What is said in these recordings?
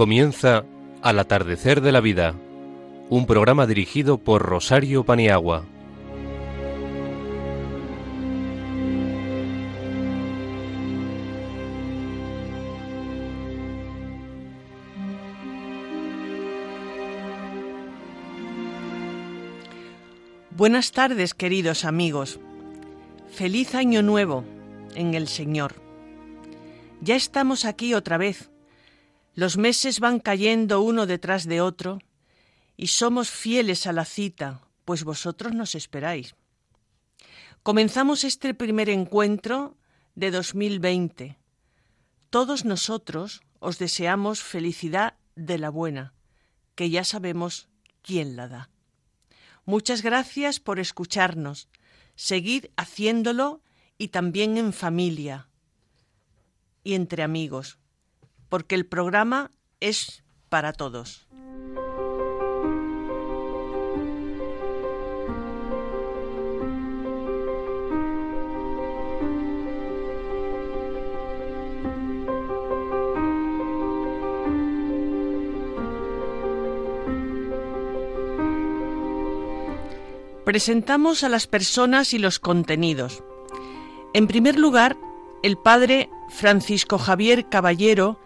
Comienza Al atardecer de la vida, un programa dirigido por Rosario Paniagua. Buenas tardes, queridos amigos. Feliz año nuevo en el Señor. Ya estamos aquí otra vez. Los meses van cayendo uno detrás de otro y somos fieles a la cita, pues vosotros nos esperáis. Comenzamos este primer encuentro de 2020. Todos nosotros os deseamos felicidad de la buena, que ya sabemos quién la da. Muchas gracias por escucharnos. Seguid haciéndolo y también en familia y entre amigos, porque el programa es para todos. Presentamos a las personas y los contenidos. En primer lugar, el padre Francisco Javier Caballero,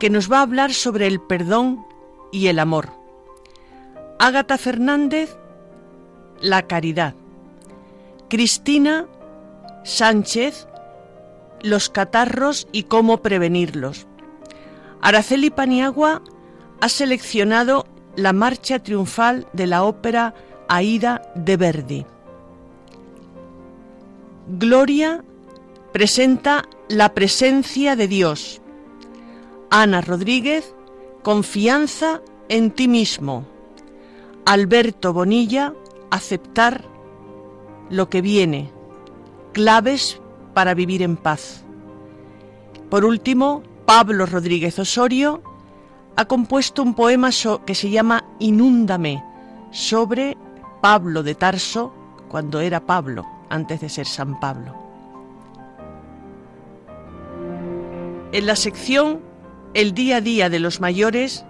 que nos va a hablar sobre el perdón y el amor. Ágata Fernández, la caridad. Cristina Sánchez, los catarros y cómo prevenirlos. Araceli Paniagua ha seleccionado la marcha triunfal de la ópera Aida de Verdi. Gloria presenta La presencia de Dios. Ana Rodríguez, Confianza en ti mismo. Alberto Bonilla, Aceptar lo que viene. Claves para vivir en paz. Por último, Pablo Rodríguez Osorio ha compuesto un poema que se llama Inúndame sobre Pablo de Tarso cuando era Pablo, antes de ser San Pablo. En la sección El día a día de los mayores,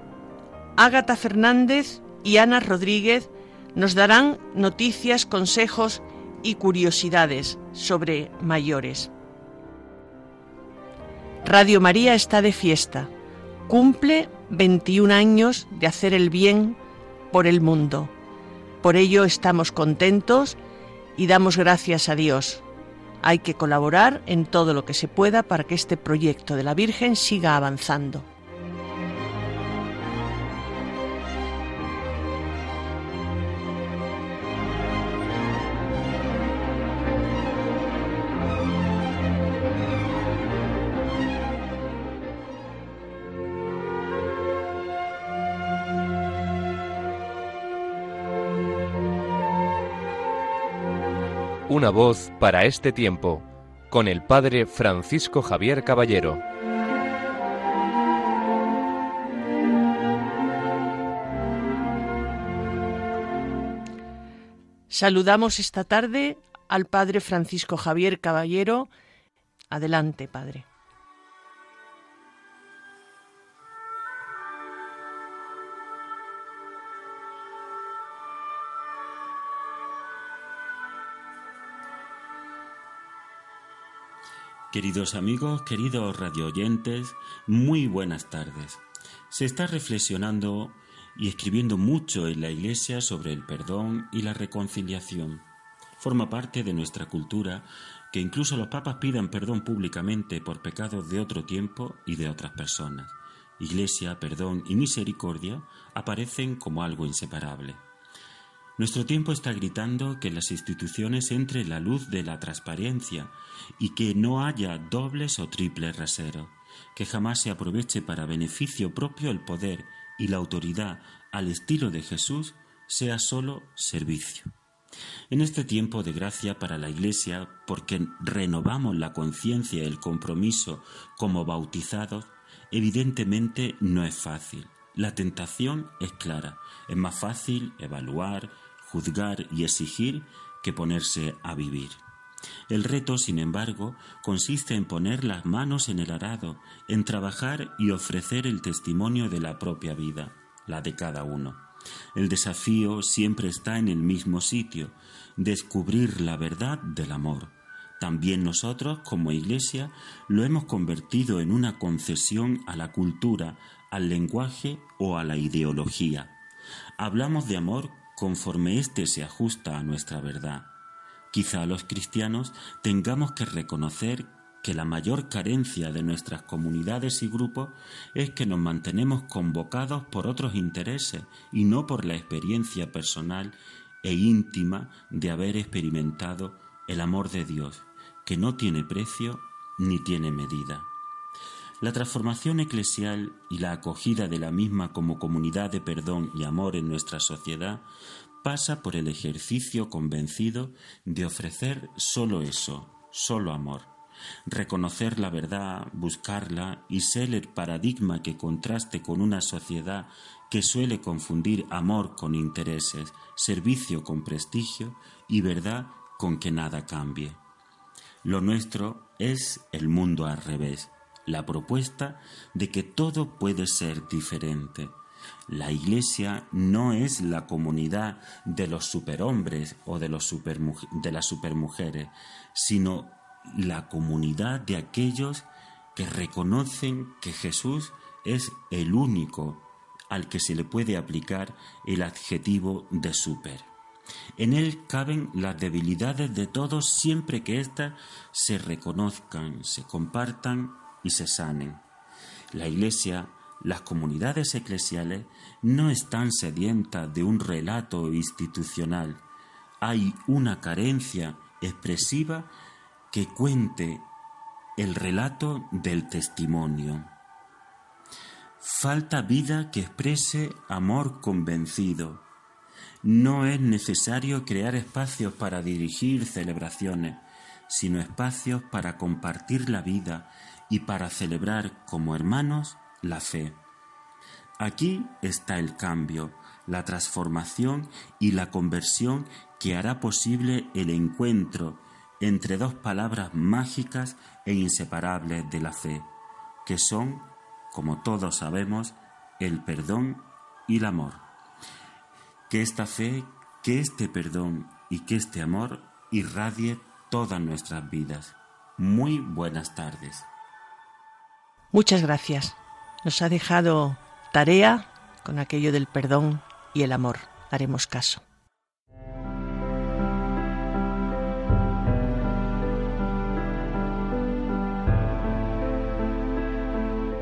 Ágata Fernández y Ana Rodríguez nos darán noticias, consejos y curiosidades sobre mayores. Radio María está de fiesta. Cumple 21 años de hacer el bien por el mundo. Por ello estamos contentos y damos gracias a Dios. Hay que colaborar en todo lo que se pueda para que este proyecto de la Virgen siga avanzando. Una voz para este tiempo, con el Padre Francisco Javier Caballero. Saludamos esta tarde al Padre Francisco Javier Caballero. Adelante, Padre. Queridos amigos, queridos radioyentes, muy buenas tardes. Se está reflexionando y escribiendo mucho en la Iglesia sobre el perdón y la reconciliación. Forma parte de nuestra cultura que incluso los papas pidan perdón públicamente por pecados de otro tiempo y de otras personas. Iglesia, perdón y misericordia aparecen como algo inseparable. Nuestro tiempo está gritando que las instituciones entre la luz de la transparencia y que no haya dobles o triples raseros, que jamás se aproveche para beneficio propio el poder y la autoridad al estilo de Jesús sea solo servicio. En este tiempo de gracia para la Iglesia, porque renovamos la conciencia y el compromiso como bautizados, evidentemente no es fácil. La tentación es clara. Es más fácil evaluar, juzgar y exigir que ponerse a vivir. El reto, sin embargo, consiste en poner las manos en el arado, en trabajar y ofrecer el testimonio de la propia vida, la de cada uno. El desafío siempre está en el mismo sitio, descubrir la verdad del amor. También nosotros, como Iglesia, lo hemos convertido en una concesión a la cultura, al lenguaje o a la ideología. Hablamos de amor conforme éste se ajusta a nuestra verdad. Quizá los cristianos tengamos que reconocer que la mayor carencia de nuestras comunidades y grupos es que nos mantenemos convocados por otros intereses y no por la experiencia personal e íntima de haber experimentado el amor de Dios, que no tiene precio ni tiene medida. La transformación eclesial y la acogida de la misma como comunidad de perdón y amor en nuestra sociedad pasa por el ejercicio convencido de ofrecer solo eso, solo amor, reconocer la verdad, buscarla y ser el paradigma que contraste con una sociedad que suele confundir amor con intereses, servicio con prestigio y verdad con que nada cambie. Lo nuestro es el mundo al revés, la propuesta de que todo puede ser diferente. La Iglesia no es la comunidad de los superhombres o de, los de las supermujeres, sino la comunidad de aquellos que reconocen que Jesús es el único al que se le puede aplicar el adjetivo de super. En él caben las debilidades de todos siempre que éstas se reconozcan, se compartan y se sanen. La Iglesia, las comunidades eclesiales, no están sedientas de un relato institucional. Hay una carencia expresiva que cuente el relato del testimonio. Falta vida que exprese amor convencido. No es necesario crear espacios para dirigir celebraciones, sino espacios para compartir la vida y para celebrar como hermanos la fe. Aquí está el cambio, la transformación y la conversión que hará posible el encuentro entre dos palabras mágicas e inseparables de la fe, que son, como todos sabemos, el perdón y el amor. Que esta fe, que este perdón y que este amor irradie todas nuestras vidas. Muy buenas tardes. Muchas gracias. Nos ha dejado tarea con aquello del perdón y el amor. Haremos caso.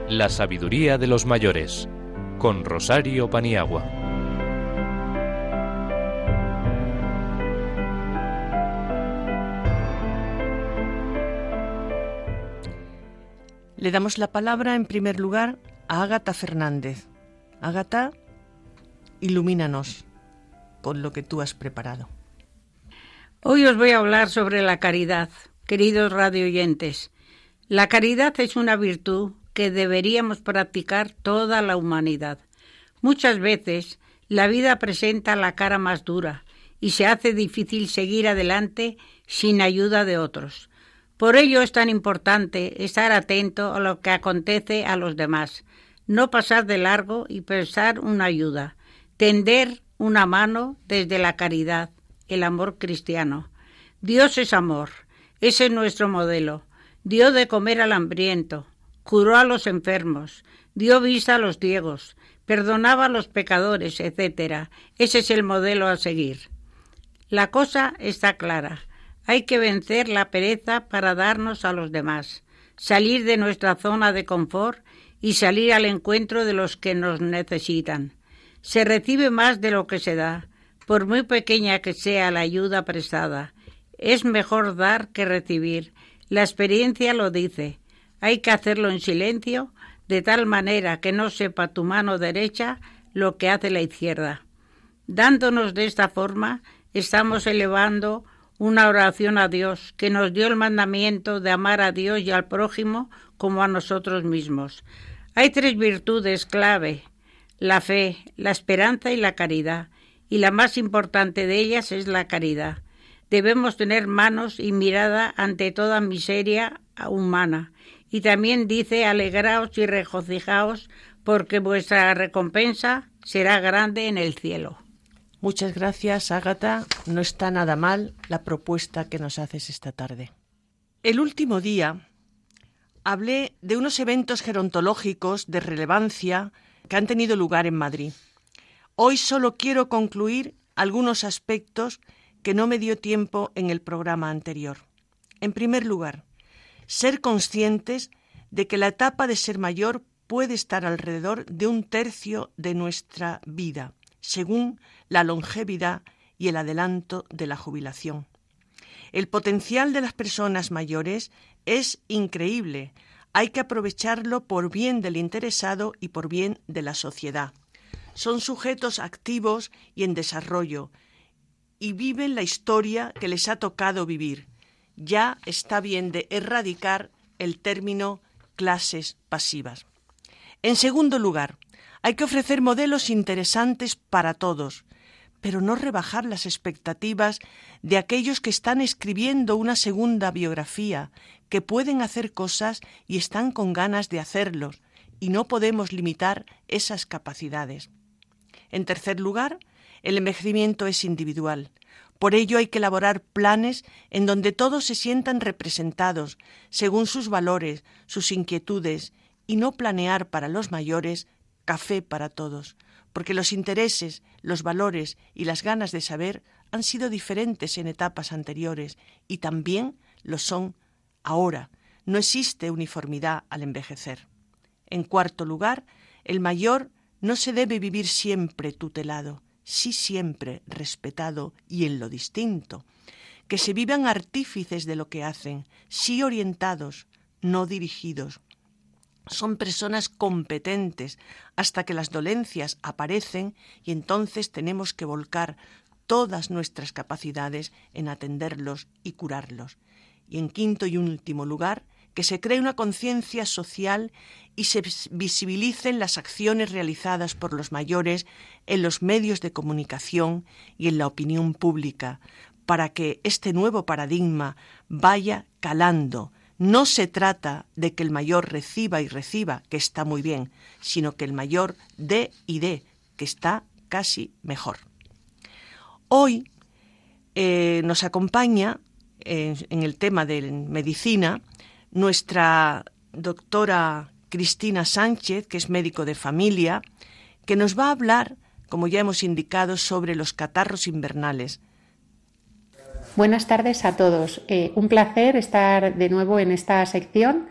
La sabiduría de los mayores, con Rosario Paniagua. Le damos la palabra en primer lugar a Ágata Fernández. Ágata, ilumínanos con lo que tú has preparado. Hoy os voy a hablar sobre la caridad, queridos radioyentes. La caridad es una virtud que deberíamos practicar toda la humanidad. Muchas veces la vida presenta la cara más dura y se hace difícil seguir adelante sin ayuda de otros. Por ello es tan importante estar atento a lo que acontece a los demás, no pasar de largo y pensar una ayuda, tender una mano desde la caridad, el amor cristiano. Dios es amor, ese es nuestro modelo. Dio de comer al hambriento, curó a los enfermos, dio vista a los ciegos, perdonaba a los pecadores, etc. Ese es el modelo a seguir. La cosa está clara. Hay que vencer la pereza para darnos a los demás, salir de nuestra zona de confort y salir al encuentro de los que nos necesitan. Se recibe más de lo que se da, por muy pequeña que sea la ayuda prestada. Es mejor dar que recibir. La experiencia lo dice. Hay que hacerlo en silencio, de tal manera que no sepa tu mano derecha lo que hace la izquierda. Dándonos de esta forma, estamos elevando una oración a Dios, que nos dio el mandamiento de amar a Dios y al prójimo como a nosotros mismos. Hay tres virtudes clave, la fe, la esperanza y la caridad, y la más importante de ellas es la caridad. Debemos tener manos y mirada ante toda miseria humana. Y también dice, alegraos y regocijaos, porque vuestra recompensa será grande en el cielo. Muchas gracias, Ágata. No está nada mal la propuesta que nos haces esta tarde. El último día hablé de unos eventos gerontológicos de relevancia que han tenido lugar en Madrid. Hoy solo quiero concluir algunos aspectos que no me dio tiempo en el programa anterior. En primer lugar, ser conscientes de que la etapa de ser mayor puede estar alrededor de un tercio de nuestra vida, según la longevidad y el adelanto de la jubilación. El potencial de las personas mayores es increíble. Hay que aprovecharlo por bien del interesado y por bien de la sociedad. Son sujetos activos y en desarrollo y viven la historia que les ha tocado vivir. Ya está bien de erradicar el término clases pasivas. En segundo lugar, hay que ofrecer modelos interesantes para todos, pero no rebajar las expectativas de aquellos que están escribiendo una segunda biografía, que pueden hacer cosas y están con ganas de hacerlos, y no podemos limitar esas capacidades. En tercer lugar, el envejecimiento es individual. Por ello hay que elaborar planes en donde todos se sientan representados, según sus valores, sus inquietudes, y no planear para los mayores café para todos, porque los intereses, los valores y las ganas de saber han sido diferentes en etapas anteriores y también lo son ahora. No existe uniformidad al envejecer. En cuarto lugar, el mayor no se debe vivir siempre tutelado, sí siempre respetado y en lo distinto. Que se vivan artífices de lo que hacen, sí orientados, no dirigidos, son personas competentes hasta que las dolencias aparecen y entonces tenemos que volcar todas nuestras capacidades en atenderlos y curarlos. Y en quinto y último lugar, que se cree una conciencia social y se visibilicen las acciones realizadas por los mayores en los medios de comunicación y en la opinión pública, para que este nuevo paradigma vaya calando, no se trata de que el mayor reciba y reciba, que está muy bien, sino que el mayor dé y dé, que está casi mejor. Hoy eh, nos acompaña en el tema de medicina nuestra doctora Cristina Sánchez, que es médico de familia, que nos va a hablar, como ya hemos indicado, sobre los catarros invernales, Buenas tardes a todos. Eh, un placer estar de nuevo en esta sección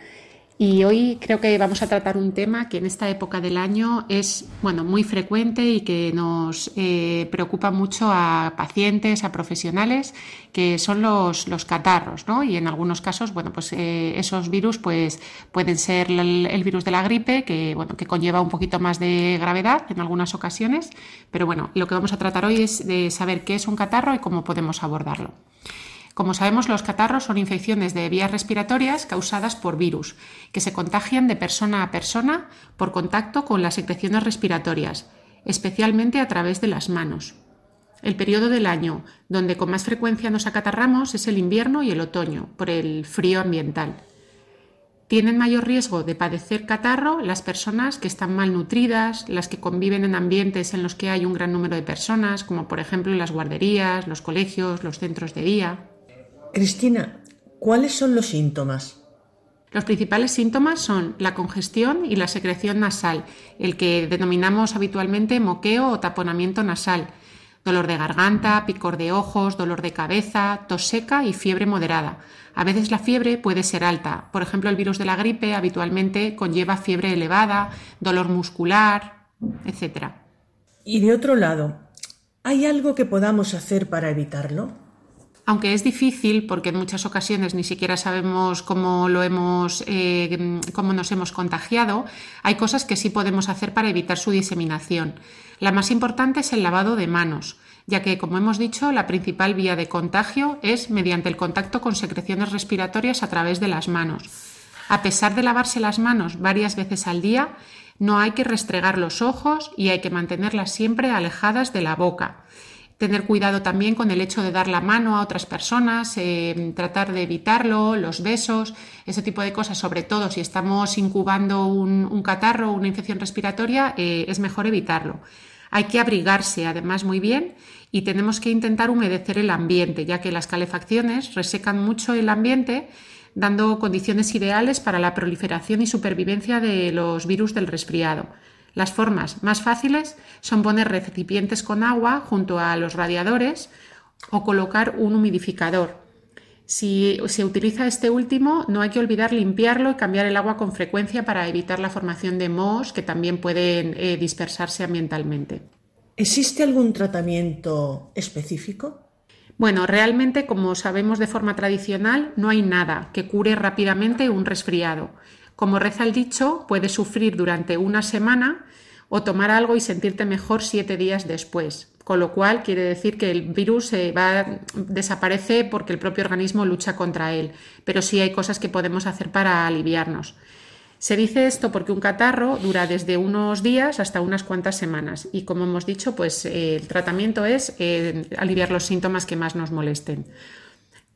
y hoy creo que vamos a tratar un tema que en esta época del año es bueno, muy frecuente y que nos eh, preocupa mucho a pacientes, a profesionales, que son los, los catarros, ¿no? Y en algunos casos, bueno, pues eh, esos virus pues, pueden ser el, el, virus de la gripe, que, bueno, que conlleva un poquito más de gravedad en algunas ocasiones, pero bueno, lo que vamos a tratar hoy es de saber qué es un catarro y cómo podemos abordarlo. Como sabemos, los catarros son infecciones de vías respiratorias causadas por virus, que se contagian de persona a persona por contacto con las secreciones respiratorias, especialmente a través de las manos. El periodo del año donde con más frecuencia nos acatarramos es el invierno y el otoño, por el frío ambiental. Tienen mayor riesgo de padecer catarro las personas que están malnutridas, las que conviven en ambientes en los que hay un gran número de personas, como por ejemplo las guarderías, los colegios, los centros de día. Cristina, ¿cuáles son los síntomas? Los principales síntomas son la congestión y la secreción nasal, el que denominamos habitualmente moqueo o taponamiento nasal, dolor de garganta, picor de ojos, dolor de cabeza, tos seca y fiebre moderada. A veces la fiebre puede ser alta. Por ejemplo, el virus de la gripe habitualmente conlleva fiebre elevada, dolor muscular, etc. Y de otro lado, ¿hay algo que podamos hacer para evitarlo? Aunque es difícil porque en muchas ocasiones ni siquiera sabemos cómo lo hemos, eh, cómo nos hemos contagiado, hay cosas que sí podemos hacer para evitar su diseminación. La más importante es el lavado de manos, ya que, como hemos dicho, la principal vía de contagio es mediante el contacto con secreciones respiratorias a través de las manos. A pesar de lavarse las manos varias veces al día, no hay que restregar los ojos y hay que mantenerlas siempre alejadas de la boca tener cuidado también con el hecho de dar la mano a otras personas, eh, tratar de evitarlo, los besos, ese tipo de cosas, sobre todo si estamos incubando un, catarro o una infección respiratoria, eh, es mejor evitarlo. Hay que abrigarse además muy bien y tenemos que intentar humedecer el ambiente, ya que las calefacciones resecan mucho el ambiente, dando condiciones ideales para la proliferación y supervivencia de los virus del resfriado. Las formas más fáciles son poner recipientes con agua junto a los radiadores o colocar un humidificador. Si se utiliza este último, no hay que olvidar limpiarlo y cambiar el agua con frecuencia para evitar la formación de mohos que también pueden eh, dispersarse ambientalmente. ¿Existe algún tratamiento específico? Bueno, realmente, como sabemos de forma tradicional, no hay nada que cure rápidamente un resfriado. Como reza el dicho, puedes sufrir durante una semana o tomar algo y sentirte mejor siete días después. Con lo cual quiere decir que el virus va, desaparece porque el propio organismo lucha contra él. Pero sí hay cosas que podemos hacer para aliviarnos. Se dice esto porque un catarro dura desde unos días hasta unas cuantas semanas y como hemos dicho, pues eh, el tratamiento es eh, aliviar los síntomas que más nos molesten.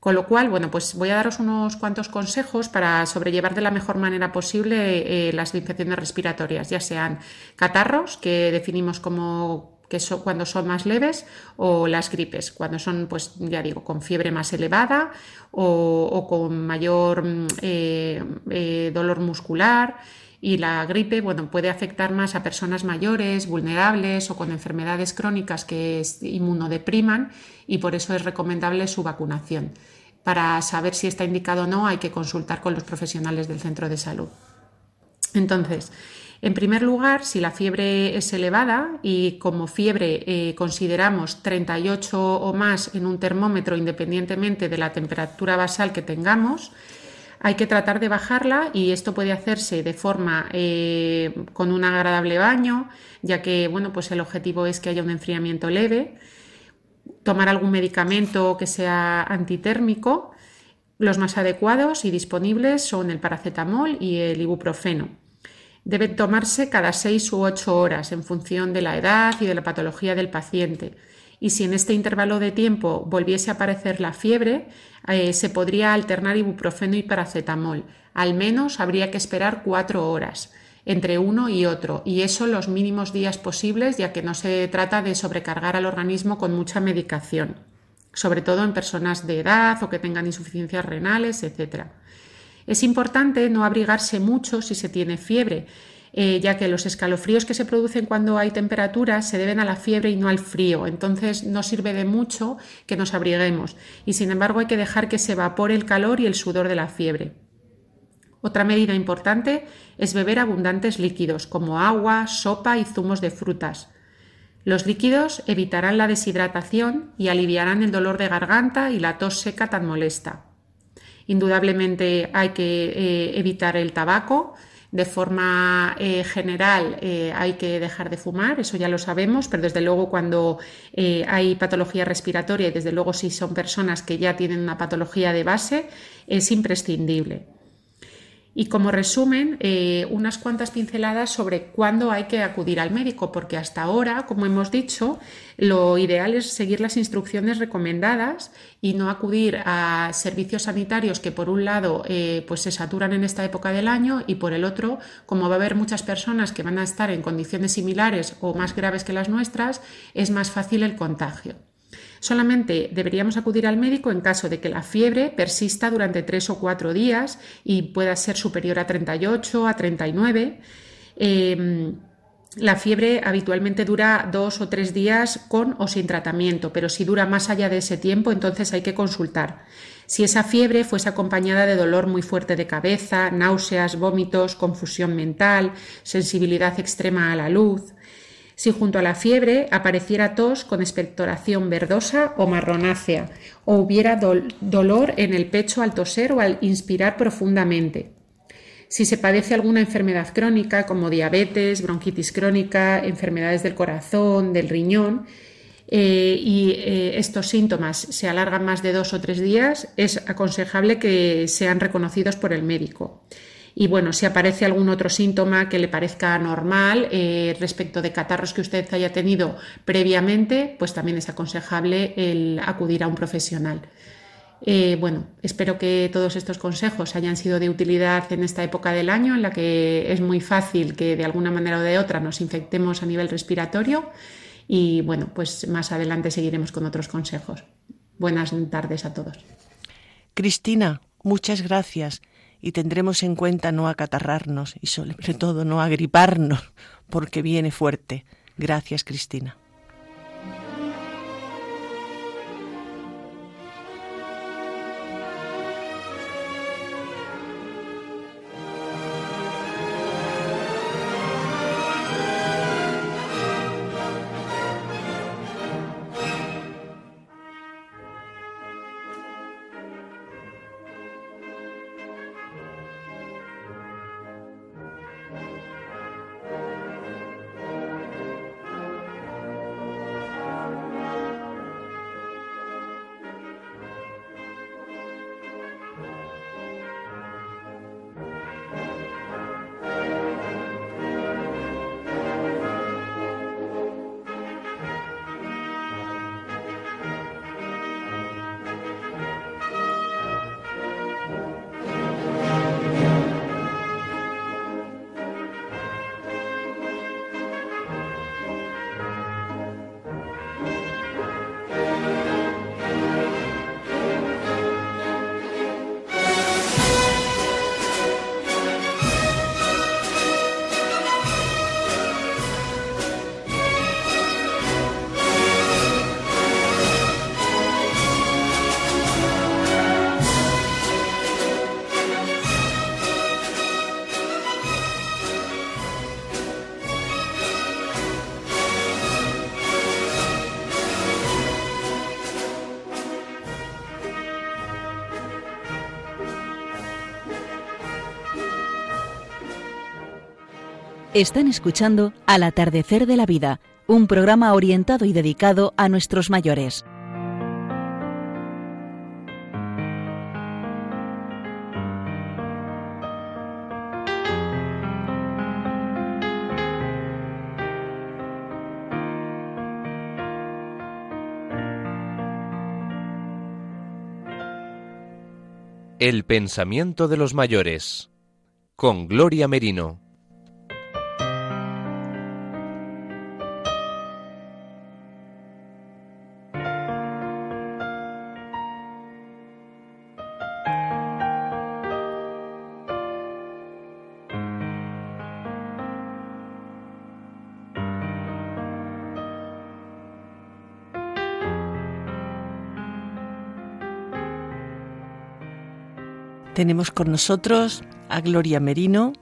Con lo cual, bueno, pues voy a daros unos cuantos consejos para sobrellevar de la mejor manera posible eh, las infecciones respiratorias, ya sean catarros, que definimos como que cuando son más leves, o las gripes, cuando son, pues ya digo, con fiebre más elevada o, con mayor mm, eh, eh, dolor muscular. Y la gripe, bueno, puede afectar más a personas mayores, vulnerables o con enfermedades crónicas que inmunodepriman y por eso es recomendable su vacunación. Para saber si está indicado o no hay que consultar con los profesionales del centro de salud. Entonces, en primer lugar, si la fiebre es elevada y como fiebre eh, consideramos 38 o más en un termómetro independientemente de la temperatura basal que tengamos, hay que tratar de bajarla y esto puede hacerse de forma eh, con un agradable baño, ya que bueno, pues el objetivo es que haya un enfriamiento leve, tomar algún medicamento que sea antitérmico. Los más adecuados y disponibles son el paracetamol y el ibuprofeno. Deben tomarse cada seis u ocho horas en función de la edad y de la patología del paciente y si en este intervalo de tiempo volviese a aparecer la fiebre, eh, se podría alternar ibuprofeno y paracetamol. Al menos habría que esperar cuatro horas entre uno y otro, y eso los mínimos días posibles, ya que no se trata de sobrecargar al organismo con mucha medicación, sobre todo en personas de edad o que tengan insuficiencias renales, etc. Es importante no abrigarse mucho si se tiene fiebre, eh, ya que los escalofríos que se producen cuando hay temperatura se deben a la fiebre y no al frío. Entonces no sirve de mucho que nos abriguemos y sin embargo hay que dejar que se evapore el calor y el sudor de la fiebre. Otra medida importante es beber abundantes líquidos como agua, sopa y zumos de frutas. Los líquidos evitarán la deshidratación y aliviarán el dolor de garganta y la tos seca tan molesta. Indudablemente hay que eh, evitar el tabaco, de forma eh, general eh, hay que dejar de fumar, eso ya lo sabemos, pero desde luego cuando hay patología respiratoria y desde luego si son personas que ya tienen una patología de base, es imprescindible. Y como resumen, eh, unas cuantas pinceladas sobre cuándo hay que acudir al médico, porque hasta ahora, como hemos dicho, lo ideal es seguir las instrucciones recomendadas y no acudir a servicios sanitarios que por un lado eh, pues se saturan en esta época del año y por el otro, como va a haber muchas personas que van a estar en condiciones similares o más graves que las nuestras, es más fácil el contagio. Solamente deberíamos acudir al médico en caso de que la fiebre persista durante tres o cuatro días y pueda ser superior a 38, a 39. Em, la fiebre habitualmente dura dos o tres días con o sin tratamiento, pero si dura más allá de ese tiempo, entonces hay que consultar. Si esa fiebre fuese acompañada de dolor muy fuerte de cabeza, náuseas, vómitos, confusión mental, sensibilidad extrema a la luz, si junto a la fiebre apareciera tos con expectoración verdosa o marronácea, o hubiera dolor en el pecho al toser o al inspirar profundamente. Si se padece alguna enfermedad crónica como diabetes, bronquitis crónica, enfermedades del corazón, del riñón, eh, y eh, estos síntomas se alargan más de dos o tres días, es aconsejable que sean reconocidos por el médico. Y bueno, si aparece algún otro síntoma que le parezca normal eh, respecto de catarros que usted haya tenido previamente, pues también es aconsejable el acudir a un profesional. Eh, bueno, espero que todos estos consejos hayan sido de utilidad en esta época del año en la que es muy fácil que de alguna manera o de otra nos infectemos a nivel respiratorio y bueno, pues más adelante seguiremos con otros consejos. Buenas tardes a todos. Cristina, muchas gracias y tendremos en cuenta no acatarrarnos y sobre todo no agriparnos porque viene fuerte. Gracias, Cristina. Están escuchando Al atardecer de la vida, un programa orientado y dedicado a nuestros mayores. El pensamiento de los mayores con Gloria Merino. Tenemos con nosotros a Gloria Merino,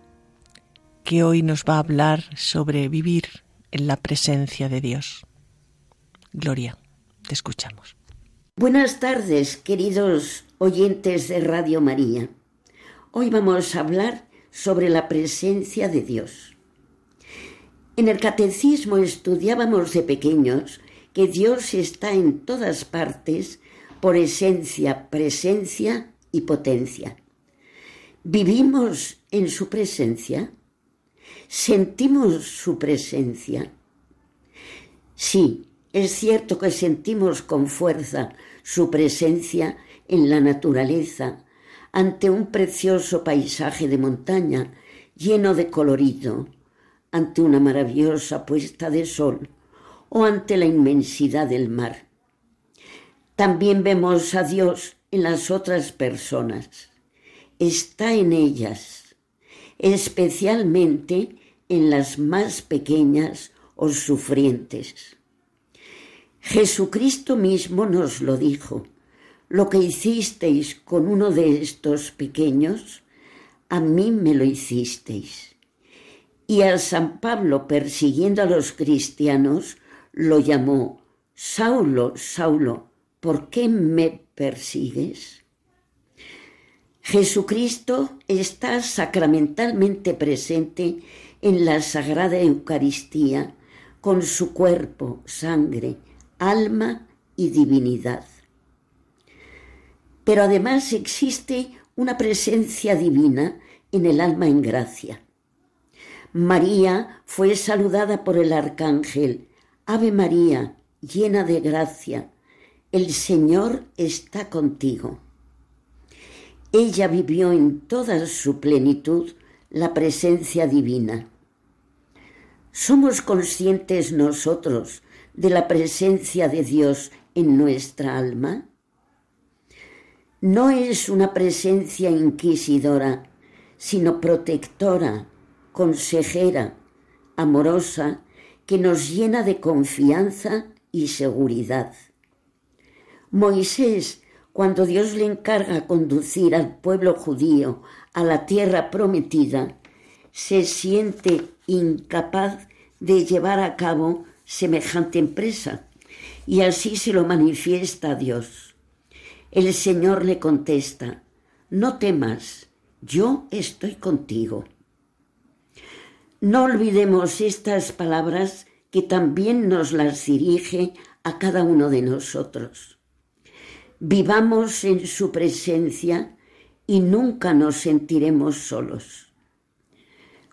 que hoy nos va a hablar sobre vivir en la presencia de Dios. Gloria, te escuchamos. Buenas tardes, queridos oyentes de Radio María. Hoy vamos a hablar sobre la presencia de Dios. En el catecismo estudiábamos de pequeños que Dios está en todas partes por esencia, presencia y potencia. ¿Vivimos en su presencia? ¿Sentimos su presencia? Sí, es cierto que sentimos con fuerza su presencia en la naturaleza, ante un precioso paisaje de montaña lleno de colorido, ante una maravillosa puesta de sol o ante la inmensidad del mar. También vemos a Dios en las otras personas está en ellas, especialmente en las más pequeñas o sufrientes. Jesucristo mismo nos lo dijo, lo que hicisteis con uno de estos pequeños, a mí me lo hicisteis. Y a San Pablo, persiguiendo a los cristianos, lo llamó, Saulo, Saulo, ¿por qué me persigues? Jesucristo está sacramentalmente presente en la Sagrada Eucaristía con su cuerpo, sangre, alma y divinidad. Pero además existe una presencia divina en el alma en gracia. María fue saludada por el arcángel. Ave María, llena de gracia, el Señor está contigo. Ella vivió en toda su plenitud la presencia divina. ¿Somos conscientes nosotros de la presencia de Dios en nuestra alma? No es una presencia inquisidora, sino protectora, consejera, amorosa, que nos llena de confianza y seguridad. Moisés, cuando Dios le encarga conducir al pueblo judío a la tierra prometida, se siente incapaz de llevar a cabo semejante empresa y así se lo manifiesta a Dios. El Señor le contesta, no temas, yo estoy contigo. No olvidemos estas palabras que también nos las dirige a cada uno de nosotros. Vivamos en su presencia y nunca nos sentiremos solos.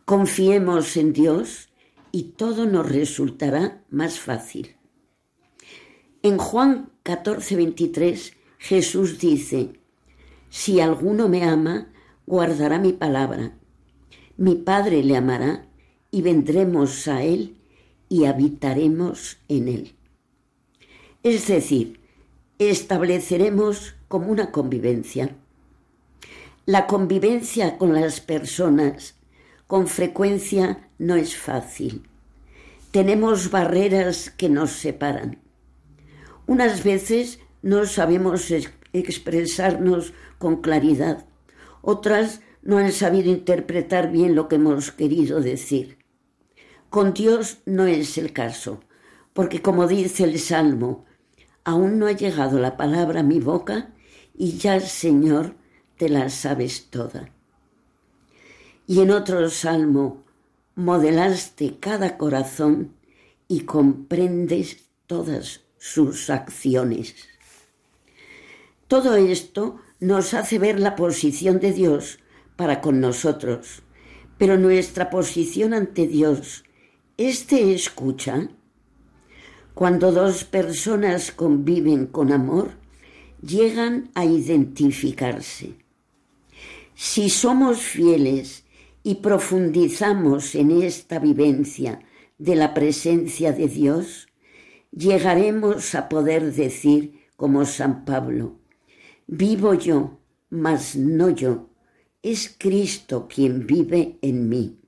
Confiemos en Dios y todo nos resultará más fácil. En Juan 14, 23, Jesús dice, Si alguno me ama, guardará mi palabra. Mi Padre le amará y vendremos a Él y habitaremos en Él. Es decir, estableceremos como una convivencia la convivencia con las personas con frecuencia no es fácil. Tenemos barreras que nos separan. Unas veces no sabemos expresarnos con claridad, otras no han sabido interpretar bien lo que hemos querido decir. Con Dios no es el caso, porque como dice el Salmo, aún no ha llegado la palabra a mi boca y ya, Señor, te la sabes toda. Y en otro salmo, modelaste cada corazón y comprendes todas sus acciones. Todo esto nos hace ver la posición de Dios para con nosotros, pero nuestra posición ante Dios, ¿este escucha? Cuando dos personas conviven con amor, llegan a identificarse. Si somos fieles y profundizamos en esta vivencia de la presencia de Dios, llegaremos a poder decir como San Pablo, vivo yo, mas no yo, es Cristo quien vive en mí.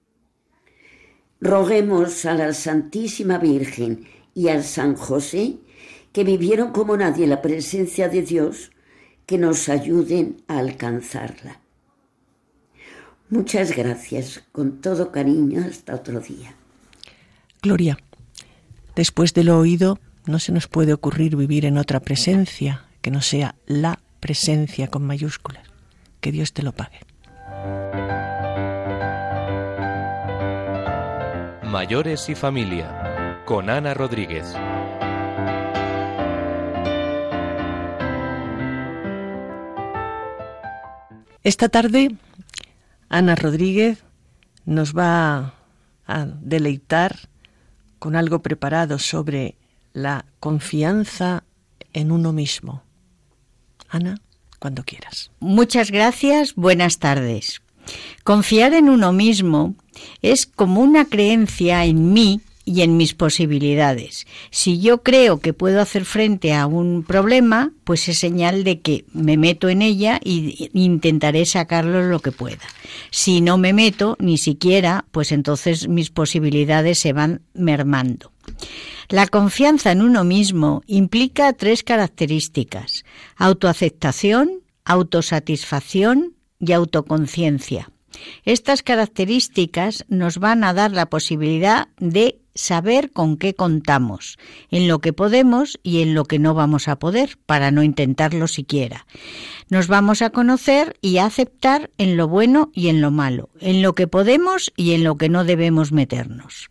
Roguemos a la Santísima Virgen y al San José, que vivieron como nadie la presencia de Dios, que nos ayuden a alcanzarla. Muchas gracias, con todo cariño, hasta otro día. Gloria, después de lo oído, no se nos puede ocurrir vivir en otra presencia que no sea la presencia con mayúsculas. Que Dios te lo pague. Mayores y familia, con Ana Rodríguez. Esta tarde Ana Rodríguez nos va a deleitar con algo preparado sobre la confianza en uno mismo. Ana, cuando quieras. Muchas gracias, buenas tardes. Confiar en uno mismo es como una creencia en mí y en mis posibilidades. Si yo creo que puedo hacer frente a un problema, pues es señal de que me meto en ella e intentaré sacarlo lo que pueda. Si no me meto, ni siquiera, pues entonces mis posibilidades se van mermando. La confianza en uno mismo implica tres características, autoaceptación, autosatisfacción y autoconciencia. Estas características nos van a dar la posibilidad de saber con qué contamos, en lo que podemos y en lo que no vamos a poder, para no intentarlo siquiera. Nos vamos a conocer y a aceptar en lo bueno y en lo malo, en lo que podemos y en lo que no debemos meternos.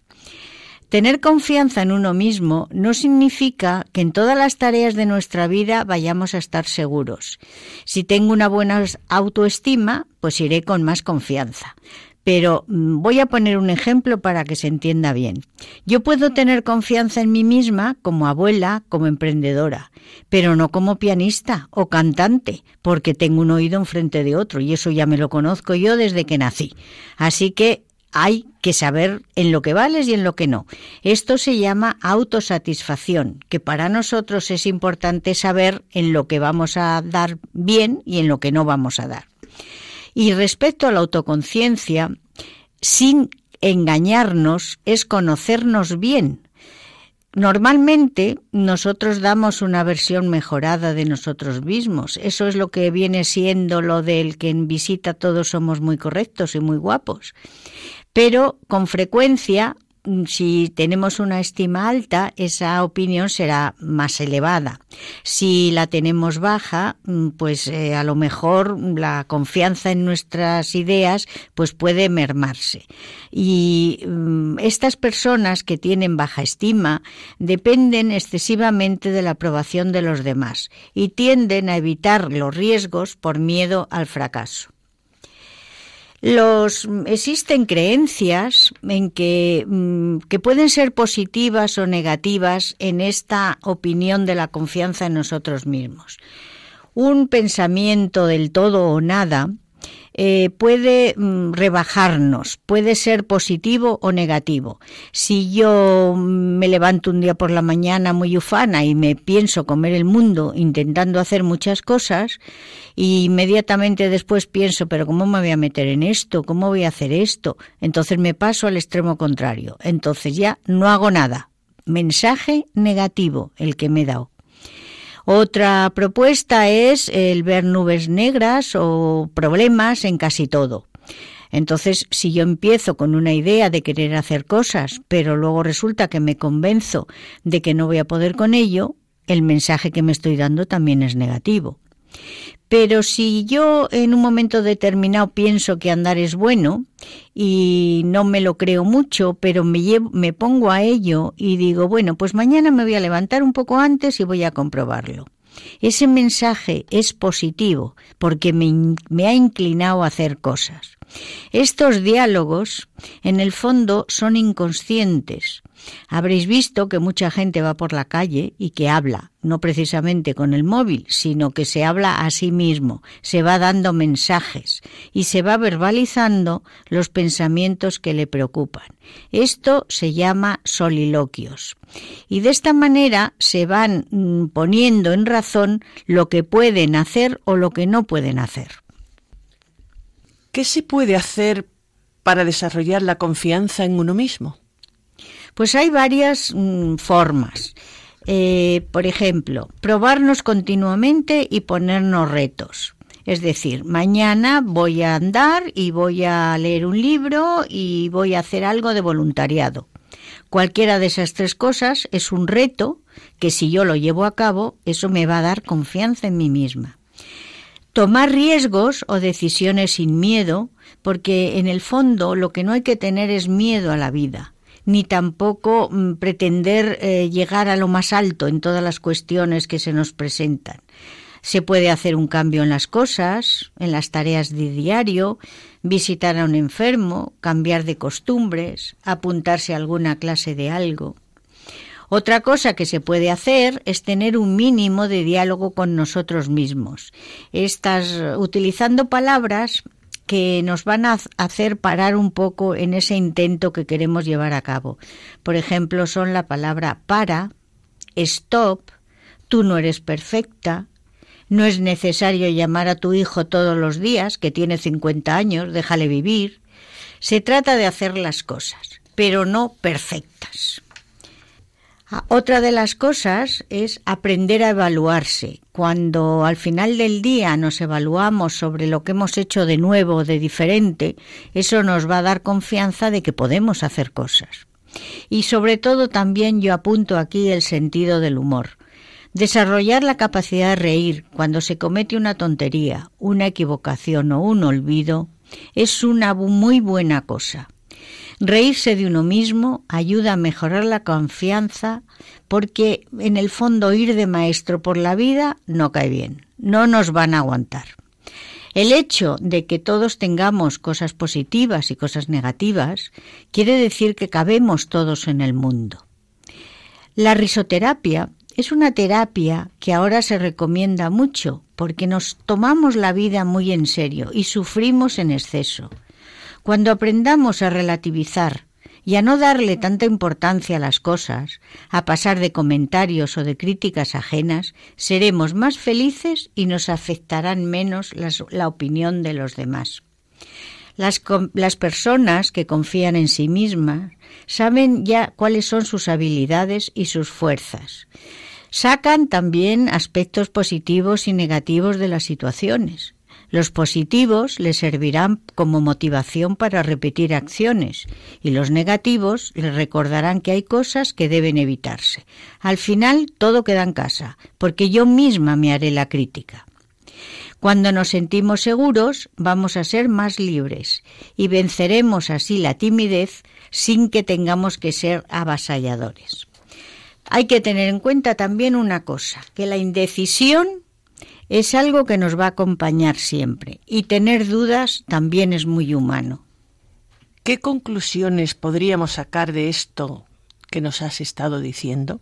Tener confianza en uno mismo no significa que en todas las tareas de nuestra vida vayamos a estar seguros. Si tengo una buena autoestima, pues iré con más confianza. Pero mm, voy a poner un ejemplo para que se entienda bien. Yo puedo tener confianza en mí misma como abuela, como emprendedora, pero no como pianista o cantante, porque tengo un oído enfrente de otro y eso ya me lo conozco yo desde que nací. Así que hay que saber en lo que vales y en lo que no. Esto se llama autosatisfacción, que para nosotros es importante saber en lo que vamos a dar bien y en lo que no vamos a dar. Y respecto a la autoconciencia, sin engañarnos, es conocernos bien. Normalmente nosotros damos una versión mejorada de nosotros mismos. Eso es lo que viene siendo lo del que en visita todos somos muy correctos y muy guapos pero con frecuencia si tenemos una estima alta, esa opinión será más elevada. Si la tenemos baja, mm, pues eh, a lo mejor la confianza en nuestras ideas pues puede mermarse. Y mm, estas personas que tienen baja estima dependen excesivamente de la aprobación de los demás y tienden a evitar los riesgos por miedo al fracaso. Los, existen creencias en que, mm, que pueden ser positivas o negativas en esta opinión de la confianza en nosotros mismos. Un pensamiento del todo o nada eh, puede mm, rebajarnos, puede ser positivo o negativo. Si yo me levanto un día por la mañana muy ufana y me pienso comer el mundo intentando hacer muchas cosas, y inmediatamente después pienso, pero ¿cómo me voy a meter en esto? ¿Cómo voy a hacer esto? Entonces me paso al extremo contrario. Entonces ya no hago nada. Mensaje negativo el que me he dado. Otra propuesta es el ver nubes negras o problemas en casi todo. Entonces, si yo empiezo con una idea de querer hacer cosas, pero luego resulta que me convenzo de que no voy a poder con ello, el mensaje que me estoy dando también es negativo. Pero si yo en un momento determinado pienso que andar es bueno y no me lo creo mucho, pero me, me pongo a ello y digo, bueno, pues mañana me voy a levantar un poco antes y voy a comprobarlo. Ese mensaje es positivo porque me, me ha inclinado a hacer cosas. Estos diálogos, en el fondo, son inconscientes, Habréis visto que mucha gente va por la calle y que habla, no precisamente con el móvil, sino que se habla a sí mismo, se va dando mensajes y se va verbalizando los pensamientos que le preocupan. Esto se llama soliloquios. Y de esta manera se van mm, poniendo en razón lo que pueden hacer o lo que no pueden hacer. ¿Qué se puede hacer para desarrollar la confianza en uno mismo? Pues hay varias mm, formas. Eh, por ejemplo, probarnos continuamente y ponernos retos. Es decir, mañana voy a andar y voy a leer un libro y voy a hacer algo de voluntariado. Cualquiera de esas tres cosas es un reto que si yo lo llevo a cabo, eso me va a dar confianza en mí misma. Tomar riesgos o decisiones sin miedo, porque en el fondo lo que no hay que tener es miedo a la vida ni tampoco mm, pretender eh, llegar a lo más alto en todas las cuestiones que se nos presentan. Se puede hacer un cambio en las cosas, en las tareas de diario, visitar a un enfermo, cambiar de costumbres, apuntarse a alguna clase de algo. Otra cosa que se puede hacer es tener un mínimo de diálogo con nosotros mismos. Estas, utilizando palabras que nos van a hacer parar un poco en ese intento que queremos llevar a cabo. Por ejemplo, son la palabra para, stop, tú no eres perfecta, no es necesario llamar a tu hijo todos los días, que tiene 50 años, déjale vivir. Se trata de hacer las cosas, pero no perfectas. Ah, otra de las cosas es aprender a evaluarse. Cuando al final del día nos evaluamos sobre lo que hemos hecho de nuevo, de diferente, eso nos va a dar confianza de que podemos hacer cosas. Y sobre todo también yo apunto aquí el sentido del humor. Desarrollar la capacidad de reír cuando se comete una tontería, una equivocación o un olvido es una muy buena cosa. Reírse de uno mismo ayuda a mejorar la confianza porque en el fondo ir de maestro por la vida no cae bien, no nos van a aguantar. El hecho de que todos tengamos cosas positivas y cosas negativas quiere decir que cabemos todos en el mundo. La risoterapia es una terapia que ahora se recomienda mucho porque nos tomamos la vida muy en serio y sufrimos en exceso. Cuando aprendamos a relativizar y a no darle tanta importancia a las cosas, a pasar de comentarios o de críticas ajenas, seremos más felices y nos afectarán menos la opinión de los demás. Las, personas que confían en sí mismas saben ya cuáles son sus habilidades y sus fuerzas. Sacan también aspectos positivos y negativos de las situaciones. Los positivos les servirán como motivación para repetir acciones y los negativos les recordarán que hay cosas que deben evitarse. Al final todo queda en casa, porque yo misma me haré la crítica. Cuando nos sentimos seguros, vamos a ser más libres y venceremos así la timidez sin que tengamos que ser avasalladores. Hay que tener en cuenta también una cosa, que la indecisión es algo que nos va a acompañar siempre y tener dudas también es muy humano. ¿Qué conclusiones podríamos sacar de esto que nos has estado diciendo?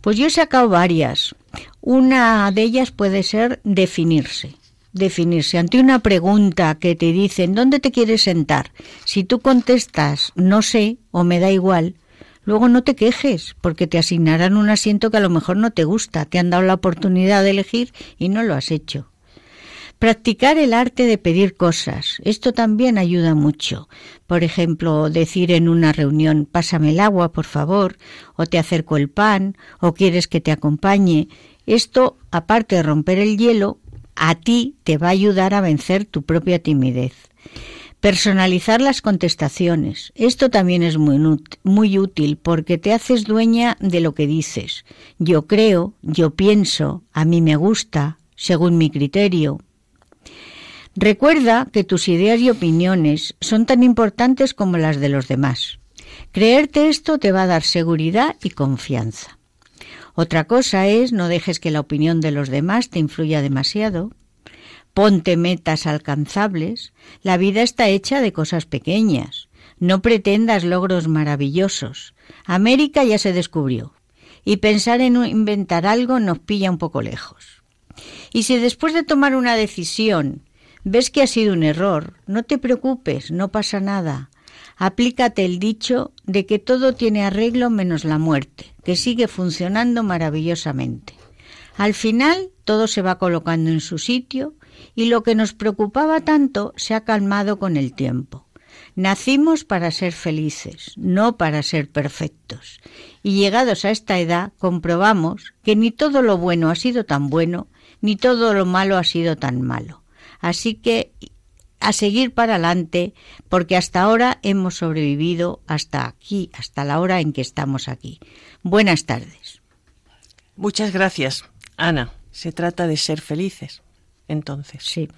Pues yo he sacado varias. Una de ellas puede ser definirse. Definirse ante una pregunta que te dicen ¿dónde te quieres sentar? Si tú contestas no sé o me da igual, Luego no te quejes, porque te asignarán un asiento que a lo mejor no te gusta, te han dado la oportunidad de elegir y no lo has hecho. Practicar el arte de pedir cosas. Esto también ayuda mucho. Por ejemplo, decir en una reunión, pásame el agua, por favor, o te acerco el pan, o quieres que te acompañe. Esto, aparte de romper el hielo, a ti te va a ayudar a vencer tu propia timidez. Personalizar las contestaciones. Esto también es muy, útil porque te haces dueña de lo que dices. Yo creo, yo pienso, a mí me gusta, según mi criterio. Recuerda que tus ideas y opiniones son tan importantes como las de los demás. Creerte esto te va a dar seguridad y confianza. Otra cosa es no dejes que la opinión de los demás te influya demasiado. Ponte metas alcanzables. La vida está hecha de cosas pequeñas. No pretendas logros maravillosos. América ya se descubrió. Y pensar en inventar algo nos pilla un poco lejos. Y si después de tomar una decisión ves que ha sido un error, no te preocupes, no pasa nada. Aplícate el dicho de que todo tiene arreglo menos la muerte, que sigue funcionando maravillosamente. Al final todo se va colocando en su sitio y lo que nos preocupaba tanto se ha calmado con el tiempo. Nacimos para ser felices, no para ser perfectos. Y llegados a esta edad comprobamos que ni todo lo bueno ha sido tan bueno, ni todo lo malo ha sido tan malo. Así que a seguir para adelante, porque hasta ahora hemos sobrevivido hasta aquí, hasta la hora en que estamos aquí. Buenas tardes. Muchas gracias, Ana. Se trata de ser felices entonces. Sí.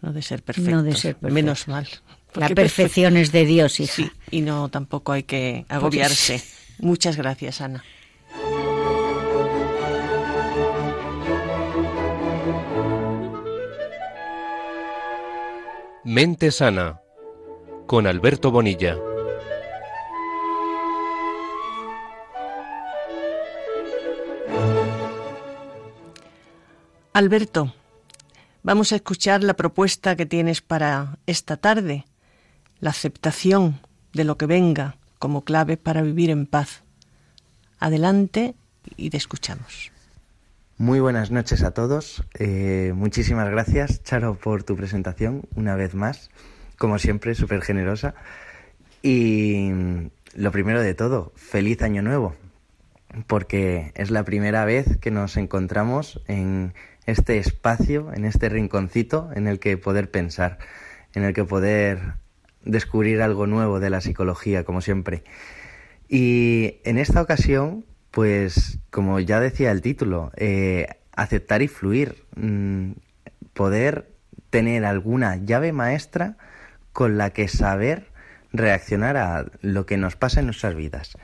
No de ser perfectos. No de ser Menos mal. La perfección es de Dios, hija. Sí, y no tampoco hay que agobiarse. Muchas gracias, Ana. Mente sana con Alberto Bonilla. Alberto, Vamos a escuchar la propuesta que tienes para esta tarde, la aceptación de lo que venga como clave para vivir en paz. Adelante y te escuchamos. Muy buenas noches a todos. Eh, muchísimas gracias, Charo, por tu presentación una vez más. Como siempre, súper generosa. Y lo primero de todo, feliz año nuevo, porque es la primera vez que nos encontramos en este espacio, en este rinconcito en el que poder pensar, en el que poder descubrir algo nuevo de la psicología, como siempre. Y en esta ocasión, pues como ya decía el título, eh, aceptar y fluir, mm, poder tener alguna llave maestra con la que saber reaccionar a lo que nos pasa en nuestras vidas.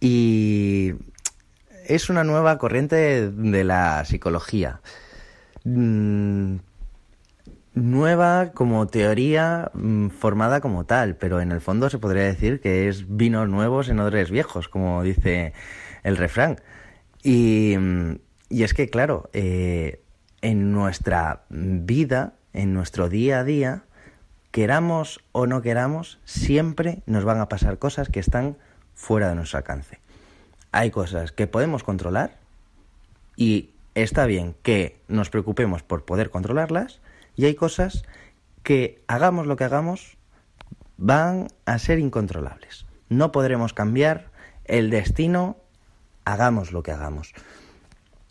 Y es una nueva corriente de la psicología. Mm, nueva como teoría mm, formada como tal, pero en el fondo se podría decir que es vinos nuevos en odres viejos, como dice el refrán. Y, mm, es que, claro, eh, en nuestra vida, en nuestro día a día, queramos o no queramos, siempre nos van a pasar cosas que están fuera de nuestro alcance. Hay cosas que podemos controlar y está bien que nos preocupemos por poder controlarlas y hay cosas que hagamos lo que hagamos van a ser incontrolables. No podremos cambiar el destino, hagamos lo que hagamos.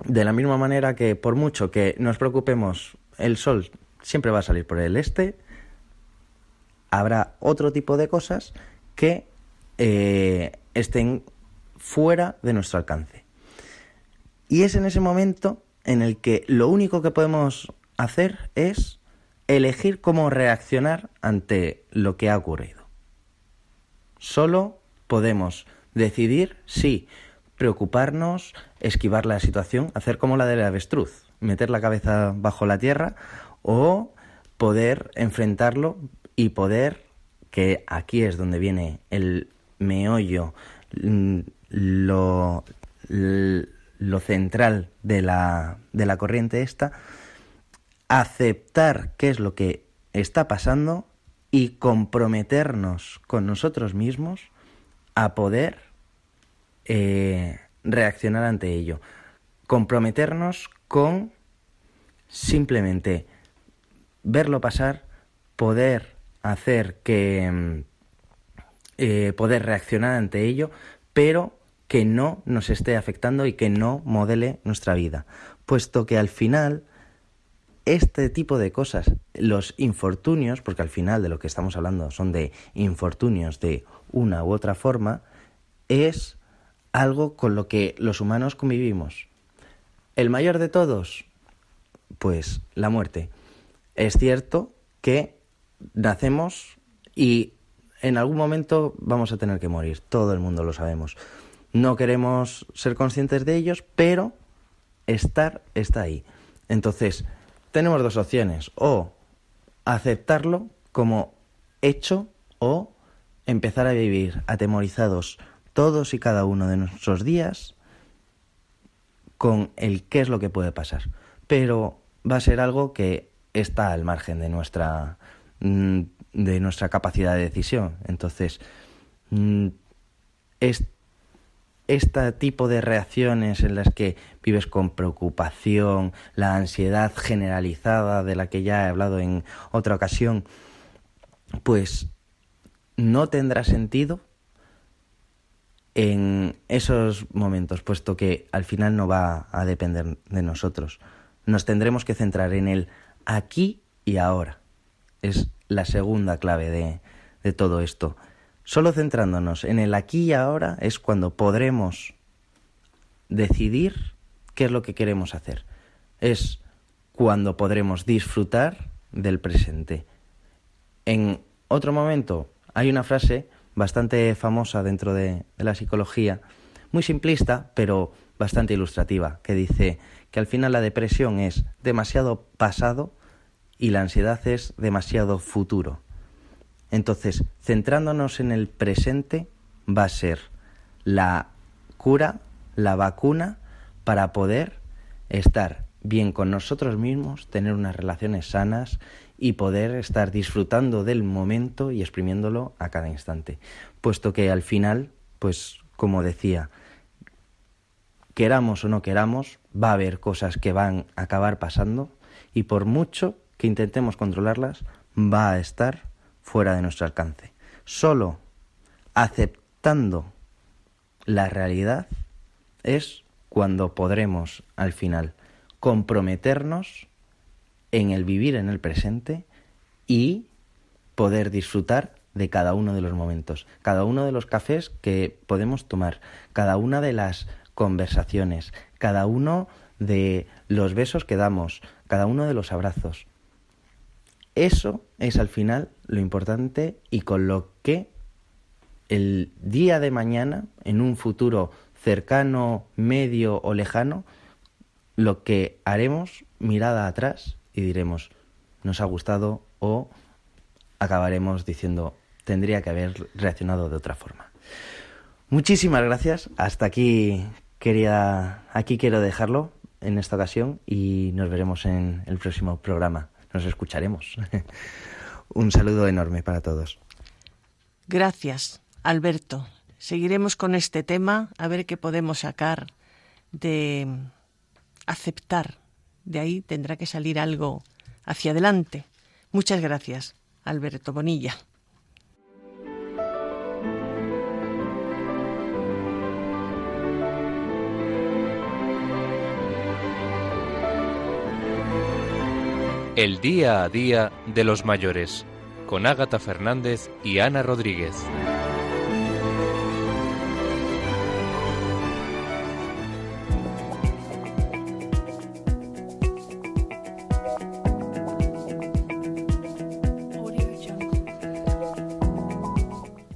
De la misma manera que por mucho que nos preocupemos, el sol siempre va a salir por el este, habrá otro tipo de cosas que eh, estén fuera de nuestro alcance. Y es en ese momento en el que lo único que podemos hacer es elegir cómo reaccionar ante lo que ha ocurrido. Solo podemos decidir si preocuparnos, esquivar la situación, hacer como la del avestruz, meter la cabeza bajo la tierra o poder enfrentarlo y poder, que aquí es donde viene el meollo, mm, lo, lo central de la, de la corriente esta, aceptar qué es lo que está pasando y comprometernos con nosotros mismos a poder eh, reaccionar ante ello. Comprometernos con simplemente verlo pasar, poder hacer que... Mm, eh, poder reaccionar ante ello, pero que no nos esté afectando y que no modele nuestra vida, puesto que al final este tipo de cosas, los infortunios, porque al final de lo que estamos hablando son de infortunios de una u otra forma, es algo con lo que los humanos convivimos. El mayor de todos, pues la muerte. Es cierto que nacemos y en algún momento vamos a tener que morir, todo el mundo lo sabemos. No queremos ser conscientes de ellos, pero estar está ahí. Entonces, tenemos dos opciones, o aceptarlo como hecho o empezar a vivir atemorizados todos y cada uno de nuestros días con el qué es lo que puede pasar. Pero va a ser algo que está al margen de nuestra mm, de nuestra capacidad de decisión. Entonces, mm, este tipo de reacciones en las que vives con preocupación, la ansiedad generalizada de la que ya he hablado en otra ocasión, pues no tendrá sentido en esos momentos, puesto que al final no va a depender de nosotros. Nos tendremos que centrar en el aquí y ahora. Es la segunda clave de, de todo esto. Solo centrándonos en el aquí y ahora es cuando podremos decidir qué es lo que queremos hacer. Es cuando podremos disfrutar del presente. En otro momento hay una frase bastante famosa dentro de, la psicología, muy simplista, pero bastante ilustrativa, que dice que al final la depresión es demasiado pasado y la ansiedad es demasiado futuro. Entonces, centrándonos en el presente va a ser la cura, la vacuna para poder estar bien con nosotros mismos, tener unas relaciones sanas y poder estar disfrutando del momento y exprimiéndolo a cada instante. Puesto que al final, pues como decía, queramos o no queramos, va a haber cosas que van a acabar pasando y por mucho que intentemos controlarlas, va a estar fuera de nuestro alcance. Solo aceptando la realidad es cuando podremos al final comprometernos en el vivir en el presente y poder disfrutar de cada uno de los momentos, cada uno de los cafés que podemos tomar, cada una de las conversaciones, cada uno de los besos que damos, cada uno de los abrazos. Eso es al final lo importante y con lo que el día de mañana, en un futuro cercano, medio o lejano, lo que haremos mirada atrás y diremos, nos ha gustado o acabaremos diciendo, tendría que haber reaccionado de otra forma. Muchísimas gracias. Hasta aquí quería, aquí quiero dejarlo en esta ocasión y nos veremos en el próximo programa. Nos escucharemos. Un saludo enorme para todos. Gracias, Alberto. Seguiremos con este tema a ver qué podemos sacar de aceptar. De ahí tendrá que salir algo hacia adelante. Muchas gracias, Alberto Bonilla. El día a día de los mayores, con Ágata Fernández y Ana Rodríguez.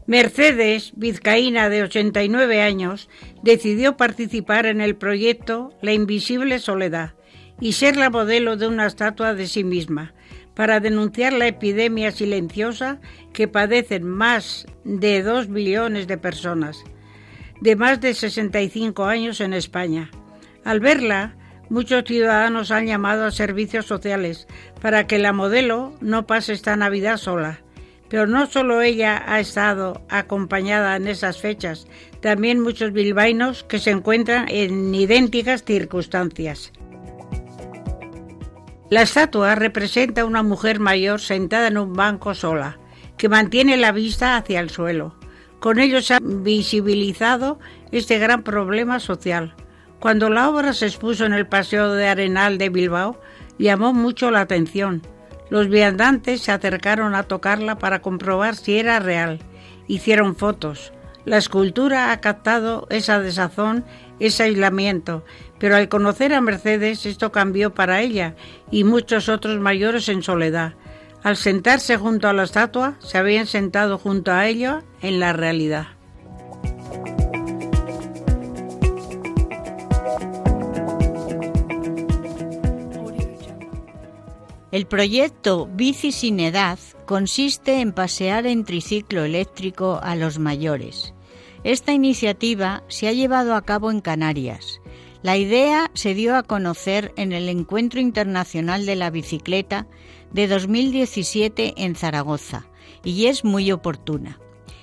Mercedes, vizcaína de 89 años, decidió participar en el proyecto La Invisible Soledad y ser la modelo de una estatua de sí misma, para denunciar la epidemia silenciosa que padecen más de dos millones de personas, de más de 65 años en España. Al verla, muchos ciudadanos han llamado a servicios sociales para que la modelo no pase esta Navidad sola. Pero no solo ella ha estado acompañada en esas fechas, también muchos bilbaínos que se encuentran en idénticas circunstancias. La estatua representa a una mujer mayor sentada en un banco sola, que mantiene la vista hacia el suelo. Con ello se ha visibilizado este gran problema social. Cuando la obra se expuso en el Paseo de Arenal de Bilbao, llamó mucho la atención. Los viandantes se acercaron a tocarla para comprobar si era real. Hicieron fotos. La escultura ha captado esa desazón, ese aislamiento, pero al conocer a Mercedes esto cambió para ella y muchos otros mayores en soledad. Al sentarse junto a la estatua, se habían sentado junto a ella en la realidad. El proyecto Bici sin Edad consiste en pasear en triciclo eléctrico a los mayores. Esta iniciativa se ha llevado a cabo en Canarias la idea se dio a conocer en el Encuentro Internacional de la Bicicleta de 2017 en Zaragoza y es muy oportuna.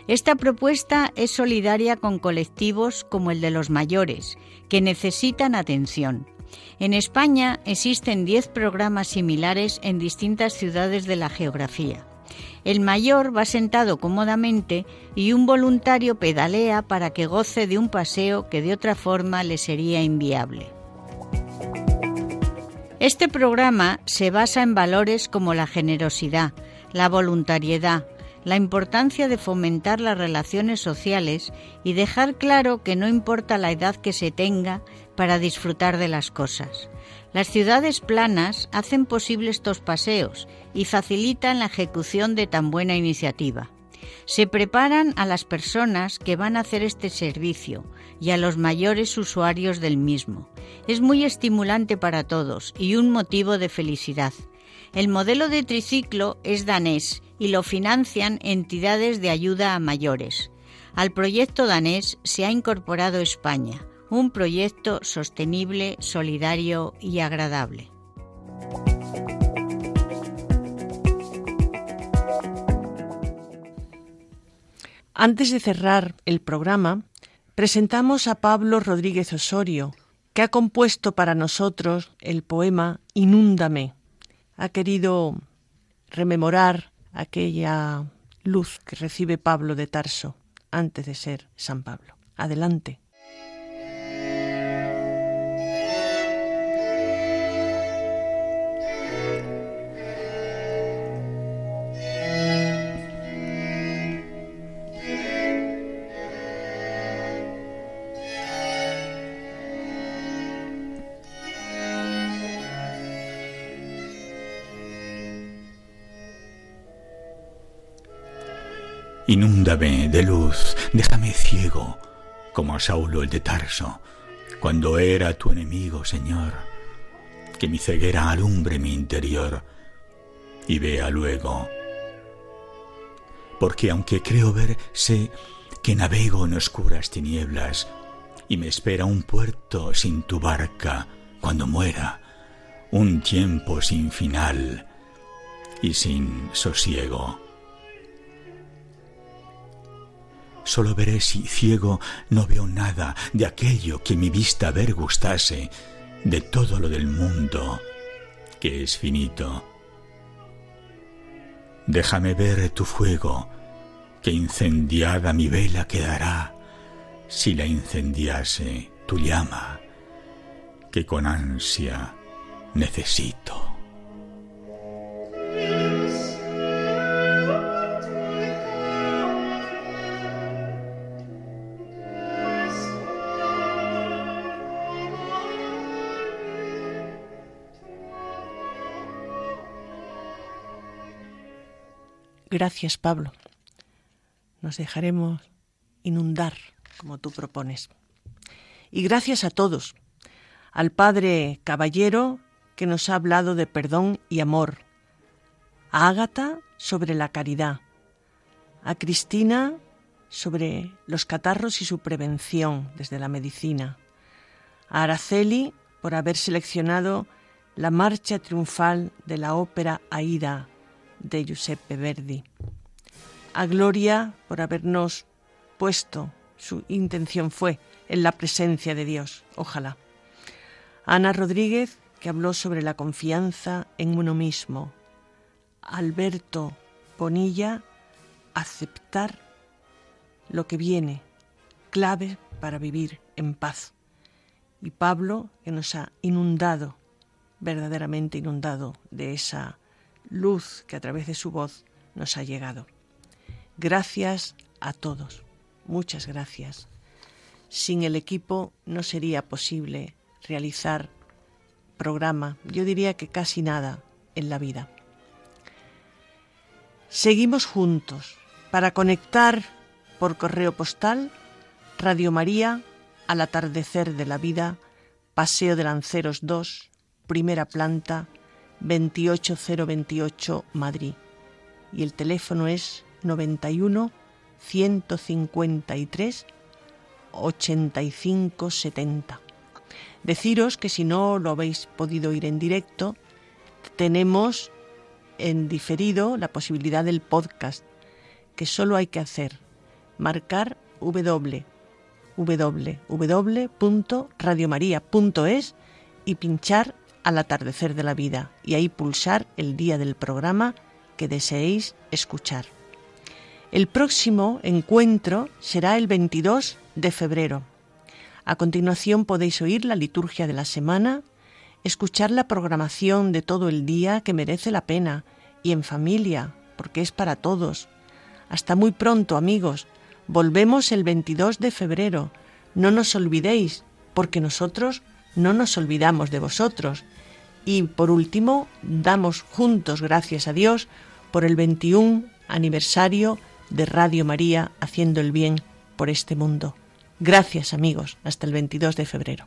Esta propuesta es solidaria con colectivos como el de los mayores, que necesitan atención. En España existen 10 programas similares en distintas ciudades de la geografía. El mayor va sentado cómodamente y un voluntario pedalea para que goce de un paseo que de otra forma le sería inviable. Este programa se basa en valores como la generosidad, la voluntariedad, la importancia de fomentar las relaciones sociales y dejar claro que no importa la edad que se tenga para disfrutar de las cosas. Las ciudades planas hacen posible estos paseos y facilitan la ejecución de tan buena iniciativa. Se preparan a las personas que van a hacer este servicio y a los mayores usuarios del mismo. Es muy estimulante para todos y un motivo de felicidad. El modelo de triciclo es danés y lo financian entidades de ayuda a mayores. Al proyecto danés se ha incorporado España, un proyecto sostenible, solidario y agradable. Antes de cerrar el programa, presentamos a Pablo Rodríguez Osorio, que ha compuesto para nosotros el poema Inúndame. Ha querido rememorar aquella luz que recibe Pablo de Tarso antes de ser San Pablo. Adelante. Inúndame de luz, déjame ciego, como a Saulo el de Tarso, cuando era tu enemigo, Señor. Que mi ceguera alumbre mi interior y vea luego. Porque aunque creo ver, sé que navego en oscuras tinieblas y me espera un puerto sin tu barca cuando muera, un tiempo sin final y sin sosiego. Solo veré si ciego no veo nada de aquello que mi vista ver gustase, de todo lo del mundo que es finito. Déjame ver tu fuego, que incendiada mi vela quedará si la incendiase tu llama, que con ansia necesito. Gracias, Pablo. Nos dejaremos inundar como tú propones. Y gracias a todos, al Padre Caballero que nos ha hablado de perdón y amor, a Ágata sobre la caridad, a Cristina sobre los catarros y su prevención desde la medicina, a Araceli por haber seleccionado la marcha triunfal de la ópera Aida de Giuseppe Verdi. A Gloria por habernos puesto, su intención fue, en la presencia de Dios, ojalá. Ana Rodríguez, que habló sobre la confianza en uno mismo. Alberto Bonilla, aceptar lo que viene, clave para vivir en paz. Y Pablo, que nos ha inundado, verdaderamente inundado de esa luz que a través de su voz nos ha llegado. Gracias a todos, muchas gracias. Sin el equipo no sería posible realizar programa, yo diría que casi nada en la vida. Seguimos juntos para conectar por correo postal Radio María al atardecer de la vida, Paseo de Lanceros 2, primera planta, 28028 Madrid. Y el teléfono es 91 153 85 70. Deciros que si no lo habéis podido ir en directo, tenemos en diferido la posibilidad del podcast, que solo hay que hacer marcar www.radiomaria.es y pinchar al atardecer de la vida y ahí pulsar el día del programa que deseéis escuchar. El próximo encuentro será el 22 de febrero. A continuación podéis oír la liturgia de la semana, escuchar la programación de todo el día que merece la pena y en familia, porque es para todos. Hasta muy pronto, amigos. Volvemos el 22 de febrero. No nos olvidéis, porque nosotros no nos olvidamos de vosotros. Y por último, damos juntos gracias a Dios por el 21 aniversario de Radio María haciendo el bien por este mundo. Gracias amigos, hasta el 22 de febrero.